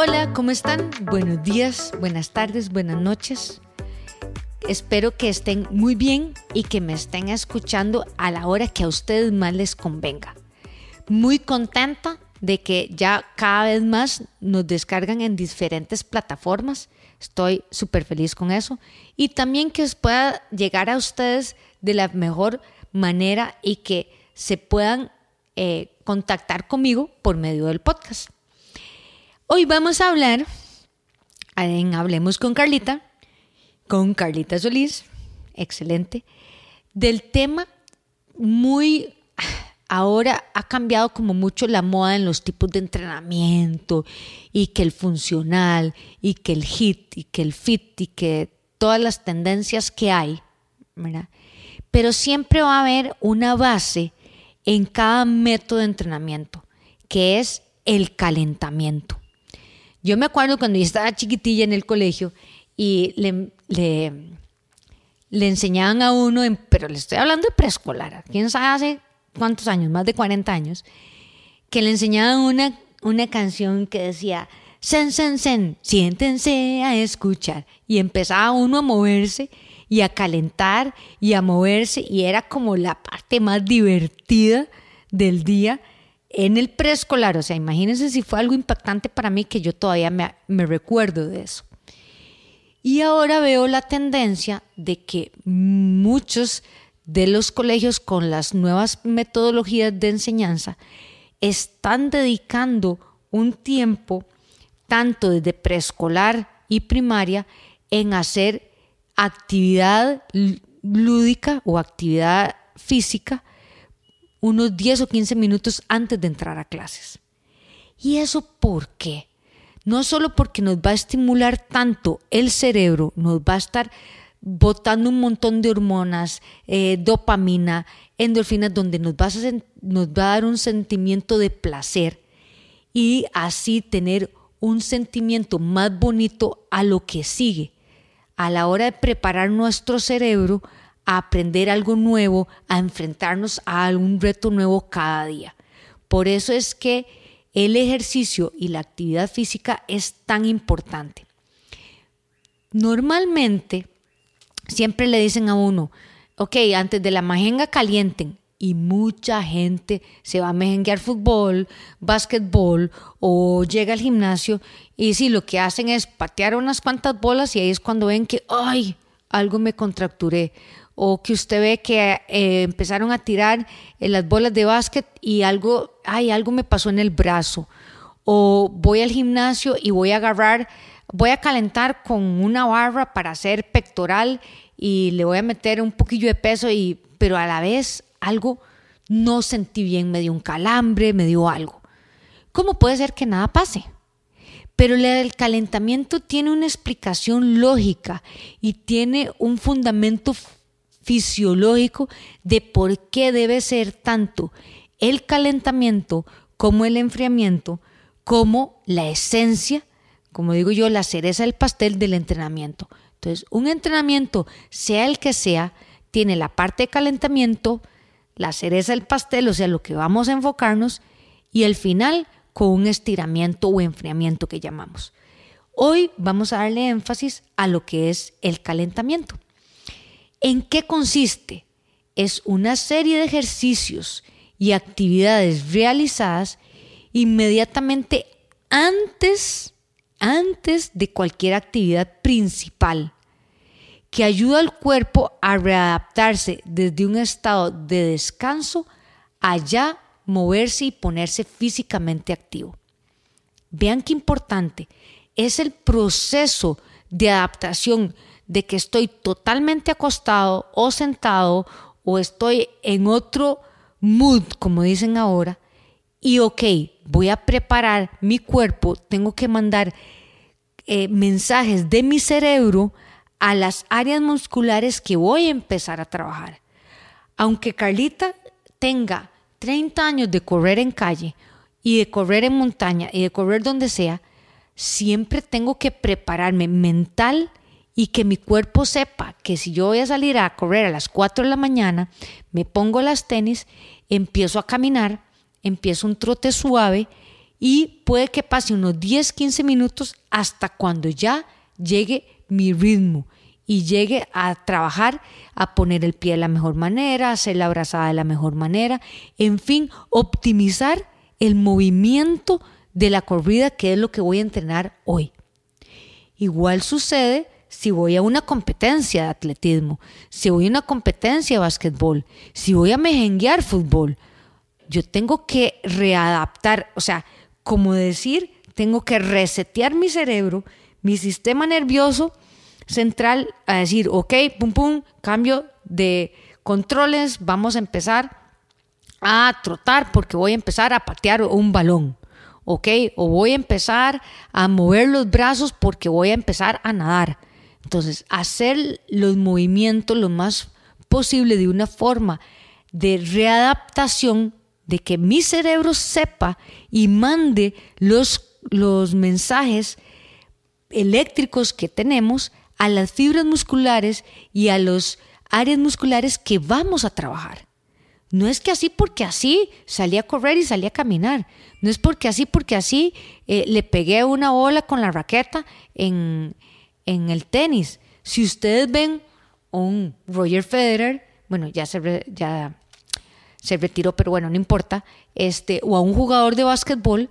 Hola, ¿cómo están? Buenos días, buenas tardes, buenas noches. Espero que estén muy bien y que me estén escuchando a la hora que a ustedes más les convenga. Muy contenta de que ya cada vez más nos descargan en diferentes plataformas. Estoy súper feliz con eso. Y también que os pueda llegar a ustedes de la mejor manera y que se puedan eh, contactar conmigo por medio del podcast. Hoy vamos a hablar Hablemos con Carlita, con Carlita Solís, excelente, del tema muy ahora ha cambiado como mucho la moda en los tipos de entrenamiento y que el funcional y que el hit y que el fit y que todas las tendencias que hay, ¿verdad? Pero siempre va a haber una base en cada método de entrenamiento, que es el calentamiento. Yo me acuerdo cuando yo estaba chiquitilla en el colegio y le, le, enseñaban a uno, pero le estoy hablando de preescolar, quién sabe hace cuántos años, más de 40 años, que le enseñaban una, una canción que decía, sen, sen, sen, siéntense a escuchar. Y empezaba uno a moverse y a calentar y a moverse y era como la parte más divertida del día en el preescolar. O sea, imagínense si fue algo impactante para mí que yo todavía me, recuerdo de eso. Y ahora veo la tendencia de que muchos de los colegios con las nuevas metodologías de enseñanza están dedicando un tiempo, tanto desde preescolar y primaria, en hacer actividad lúdica o actividad física unos 10 o 15 minutos antes de entrar a clases. ¿Y eso por qué? No solo porque nos va a estimular tanto el cerebro, nos va a estar botando un montón de hormonas, eh, dopamina, endorfinas, donde nos va, a, nos va a dar un sentimiento de placer y así tener un sentimiento más bonito a lo que sigue, a la hora de preparar nuestro cerebro a aprender algo nuevo, a enfrentarnos a algún reto nuevo cada día. Por eso es que el ejercicio y la actividad física es tan importante. Normalmente, siempre le dicen a uno, ok, antes de la majenga calienten. Y mucha gente se va a mejenguear fútbol, básquetbol o llega al gimnasio y si lo que hacen es patear unas cuantas bolas y ahí es cuando ven que, ay, algo me contracturé. O que usted ve que eh, empezaron a tirar eh, las bolas de básquet y algo, ay, algo me pasó en el brazo. O voy al gimnasio y voy a agarrar, voy a calentar con una barra para hacer pectoral y le voy a meter un poquillo de peso, y, pero a la vez algo no sentí bien, me dio un calambre, me dio algo. ¿Cómo puede ser que nada pase? Pero el calentamiento tiene una explicación lógica y tiene un fundamento fisiológico de por qué debe ser tanto el calentamiento como el enfriamiento, como la esencia, como digo yo, la cereza del pastel del entrenamiento. Entonces, un entrenamiento, sea el que sea, tiene la parte de calentamiento, la cereza del pastel, o sea, lo que vamos a enfocarnos, y el final con un estiramiento o enfriamiento que llamamos. Hoy vamos a darle énfasis a lo que es el calentamiento. ¿En qué consiste? Es una serie de ejercicios y actividades realizadas inmediatamente antes antes de cualquier actividad principal, que ayuda al cuerpo a readaptarse desde un estado de descanso a ya moverse y ponerse físicamente activo. Vean qué importante es el proceso de adaptación de que estoy totalmente acostado o sentado o estoy en otro mood, como dicen ahora, y ok, voy a preparar mi cuerpo, tengo que mandar eh, mensajes de mi cerebro a las áreas musculares que voy a empezar a trabajar. Aunque Carlita tenga 30 años de correr en calle y de correr en montaña y de correr donde sea, siempre tengo que prepararme mental y que mi cuerpo sepa que si yo voy a salir a correr a las 4 de la mañana, me pongo las tenis, empiezo a caminar, empiezo un trote suave y puede que pase unos 10, 15 minutos hasta cuando ya llegue mi ritmo y llegue a trabajar, a poner el pie de la mejor manera, a hacer la abrazada de la mejor manera, en fin, optimizar el movimiento de la corrida, que es lo que voy a entrenar hoy. Igual sucede si voy a una competencia de atletismo, si voy a una competencia de básquetbol, si voy a mejenguear fútbol. Yo tengo que readaptar, o sea, como decir, tengo que resetear mi cerebro, mi sistema nervioso central, a decir, ok, pum, pum, cambio de controles, vamos a empezar a trotar porque voy a empezar a patear un balón. ¿ok? O voy a empezar a mover los brazos porque voy a empezar a nadar. Entonces, hacer los movimientos lo más posible de una forma de readaptación de que mi cerebro sepa y mande los, los mensajes eléctricos que tenemos a las fibras musculares y a los áreas musculares que vamos a trabajar. No es que así porque así salí a correr y salí a caminar. No es porque así porque así eh, le pegué una bola con la raqueta en, en el tenis. Si ustedes ven un Roger Federer, bueno, ya se, ya se retiró, pero bueno, no importa, este, o a un jugador de básquetbol,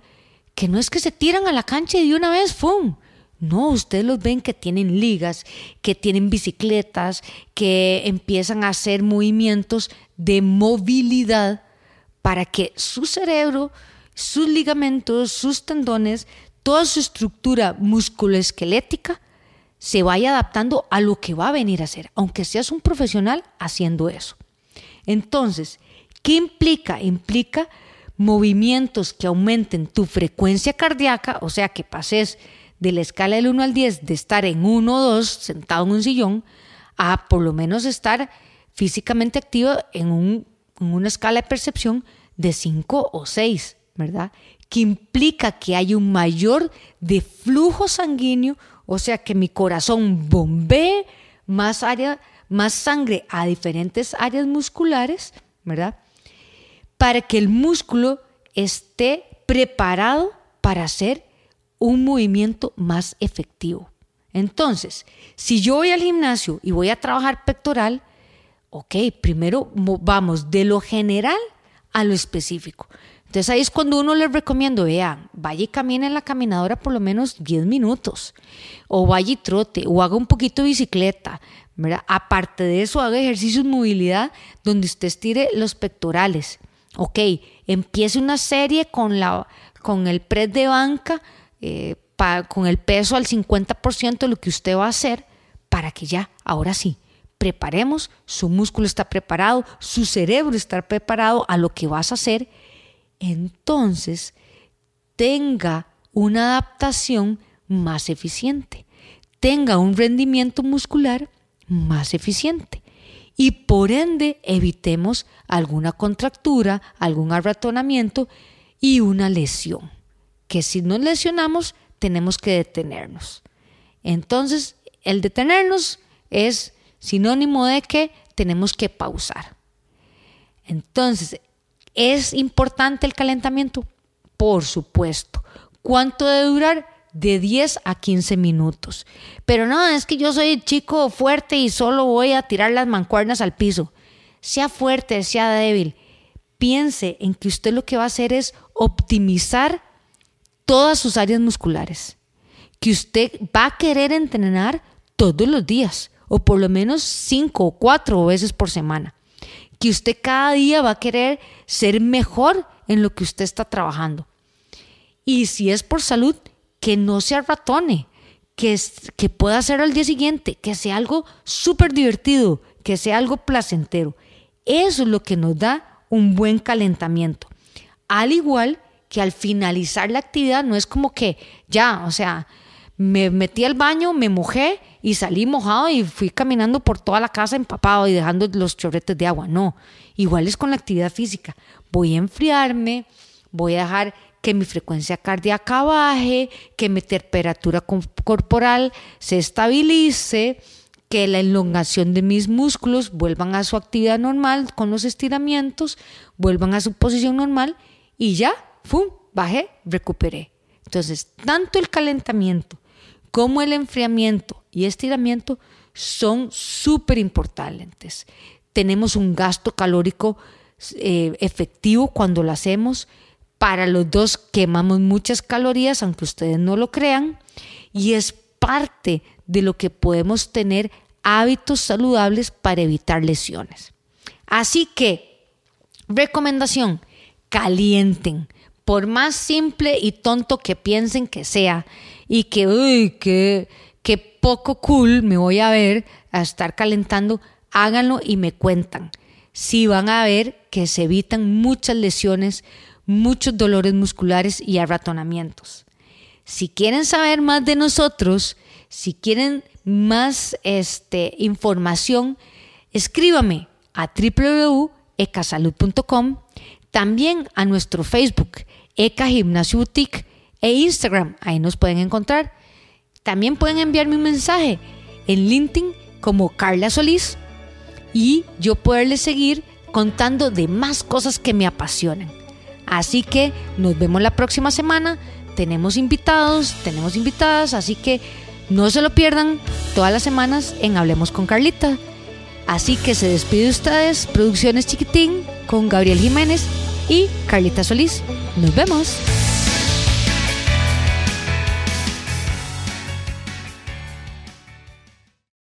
que no es que se tiran a la cancha y de una vez, ¡fum! No, ustedes los ven que tienen ligas, que tienen bicicletas, que empiezan a hacer movimientos de movilidad para que su cerebro, sus ligamentos, sus tendones, toda su estructura musculoesquelética se vaya adaptando a lo que va a venir a hacer, aunque seas un profesional haciendo eso. Entonces, ¿Qué implica? Implica movimientos que aumenten tu frecuencia cardíaca, o sea, que pases de la escala del 1 al 10 de estar en 1 o 2 sentado en un sillón a por lo menos estar físicamente activo en, en una escala de percepción de 5 o 6, ¿verdad? Que implica que hay un mayor de flujo sanguíneo, o sea, que mi corazón bombee más, área, más sangre a diferentes áreas musculares, ¿verdad? para que el músculo esté preparado para hacer un movimiento más efectivo. Entonces, si yo voy al gimnasio y voy a trabajar pectoral, ok, primero vamos de lo general a lo específico. Entonces ahí es cuando uno les recomiendo, vean, vaya y camine en la caminadora por lo menos 10 minutos, o vaya y trote, o haga un poquito de bicicleta, ¿verdad? Aparte de eso, haga ejercicios de movilidad donde usted estire los pectorales ok, empiece una serie con, la, con el press de banca, eh, con el peso al 50% de lo que usted va a hacer, para que ya, ahora sí, preparemos, su músculo está preparado, su cerebro está preparado a lo que vas a hacer, entonces tenga una adaptación más eficiente, tenga un rendimiento muscular más eficiente y por ende evitemos alguna contractura, algún arratonamiento y una lesión, que si nos lesionamos tenemos que detenernos. Entonces, el detenernos es sinónimo de que tenemos que pausar. Entonces, ¿es importante el calentamiento? Por supuesto. ¿Cuánto debe durar? de 10 a 15 minutos. Pero no, es que yo soy chico fuerte y solo voy a tirar las mancuernas al piso. Sea fuerte, sea débil. Piense en que usted lo que va a hacer es optimizar todas sus áreas musculares. Que usted va a querer entrenar todos los días, o por lo menos 5 o 4 veces por semana. Que usted cada día va a querer ser mejor en lo que usted está trabajando. Y si es por salud, que no sea ratone, que, que pueda hacer al día siguiente, que sea algo súper divertido, que sea algo placentero. Eso es lo que nos da un buen calentamiento. Al igual que al finalizar la actividad no es como que ya, o sea, me metí al baño, me mojé y salí mojado y fui caminando por toda la casa empapado y dejando los chorretes de agua. No, igual es con la actividad física. Voy a enfriarme, voy a dejar que mi frecuencia cardíaca baje, que mi temperatura corporal se estabilice, que la elongación de mis músculos vuelvan a su actividad normal con los estiramientos, vuelvan a su posición normal y ya, ¡fum! bajé, recuperé. Entonces, tanto el calentamiento como el enfriamiento y estiramiento son súper importantes. Tenemos un gasto calórico eh, efectivo cuando lo hacemos. Para los dos quemamos muchas calorías, aunque ustedes no lo crean, y es parte de lo que podemos tener hábitos saludables para evitar lesiones. Así que, recomendación, calienten. Por más simple y tonto que piensen que sea y que, uy, que poco cool me voy a ver a estar calentando, háganlo y me cuentan. Si van a ver que se evitan muchas lesiones, muchos dolores musculares y arratonamientos. Si quieren saber más de nosotros, si quieren más este, información, escríbame a www.ecasalud.com, también a nuestro Facebook, Eca Gimnasio Boutique, e Instagram, ahí nos pueden encontrar. También pueden enviarme un mensaje en LinkedIn como Carla Solís y yo poderles seguir contando de más cosas que me apasionan. Así que nos vemos la próxima semana. Tenemos invitados, tenemos invitadas, así que no se lo pierdan todas las semanas en Hablemos con Carlita. Así que se despide ustedes, Producciones Chiquitín, con Gabriel Jiménez y Carlita Solís. Nos vemos.